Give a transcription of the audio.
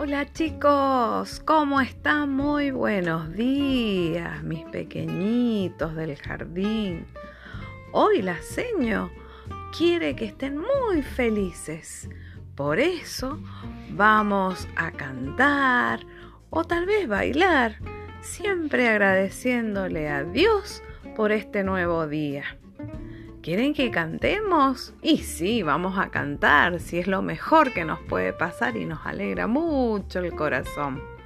Hola chicos, ¿cómo están? Muy buenos días, mis pequeñitos del jardín. Hoy la seño quiere que estén muy felices. Por eso vamos a cantar o tal vez bailar, siempre agradeciéndole a Dios por este nuevo día. ¿Quieren que cantemos? Y sí, vamos a cantar, si es lo mejor que nos puede pasar y nos alegra mucho el corazón.